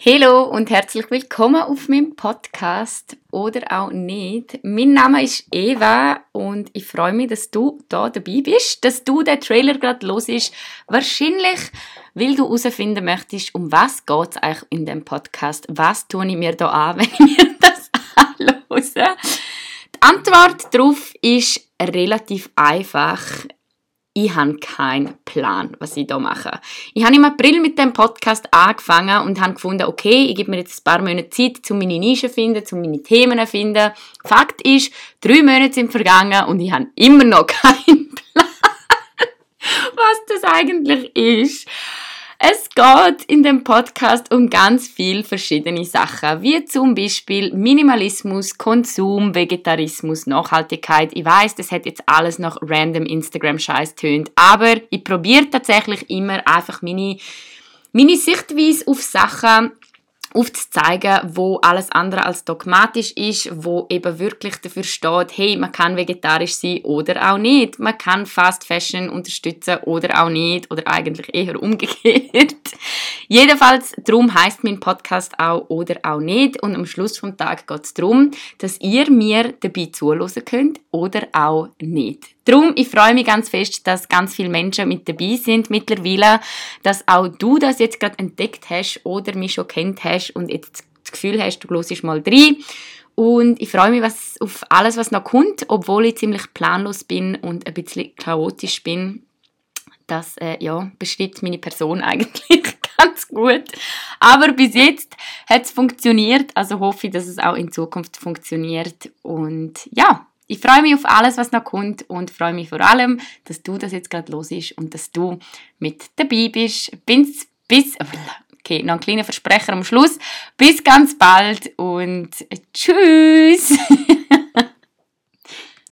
Hallo und herzlich willkommen auf meinem Podcast oder auch nicht. Mein Name ist Eva und ich freue mich, dass du da dabei bist, dass du den Trailer gerade los ist. Wahrscheinlich, weil du herausfinden möchtest, um was geht es eigentlich in dem Podcast. Was tue ich mir da an, wenn ich das anhöre? Die Antwort darauf ist relativ einfach ich habe keinen Plan, was ich hier mache. Ich habe im April mit dem Podcast angefangen und habe gefunden, okay, ich gebe mir jetzt ein paar Monate Zeit, um meine Nische zu finden, um meine Themen zu finden. Fakt ist, drei Monate sind vergangen und ich habe immer noch keinen Plan, was das eigentlich ist. Es geht in dem Podcast um ganz viele verschiedene Sachen, wie zum Beispiel Minimalismus, Konsum, Vegetarismus, Nachhaltigkeit. Ich weiß, das hat jetzt alles noch random Instagram-Scheiß tönt, aber ich probiere tatsächlich immer einfach meine, meine Sichtweise auf Sachen aufzuzeigen, wo alles andere als dogmatisch ist, wo eben wirklich dafür steht, hey, man kann vegetarisch sein oder auch nicht. Man kann Fast Fashion unterstützen oder auch nicht oder eigentlich eher umgekehrt. Jedenfalls, darum heißt mein Podcast auch oder auch nicht und am Schluss vom Tag geht es darum, dass ihr mir dabei zuhören könnt oder auch nicht. Drum, ich freue mich ganz fest, dass ganz viele Menschen mit dabei sind mittlerweile, dass auch du das jetzt gerade entdeckt hast oder mich schon kennt hast und jetzt das Gefühl hast, du hörst mal rein. Und ich freue mich was, auf alles, was noch kommt, obwohl ich ziemlich planlos bin und ein bisschen chaotisch bin. Das äh, ja, beschreibt meine Person eigentlich ganz gut. Aber bis jetzt hat es funktioniert, also hoffe ich, dass es auch in Zukunft funktioniert. Und ja, ich freue mich auf alles, was noch kommt und freue mich vor allem, dass du das jetzt gerade los ist und dass du mit dabei bist. Bis, bis, okay, noch ein kleiner Versprecher am Schluss. Bis ganz bald und tschüss!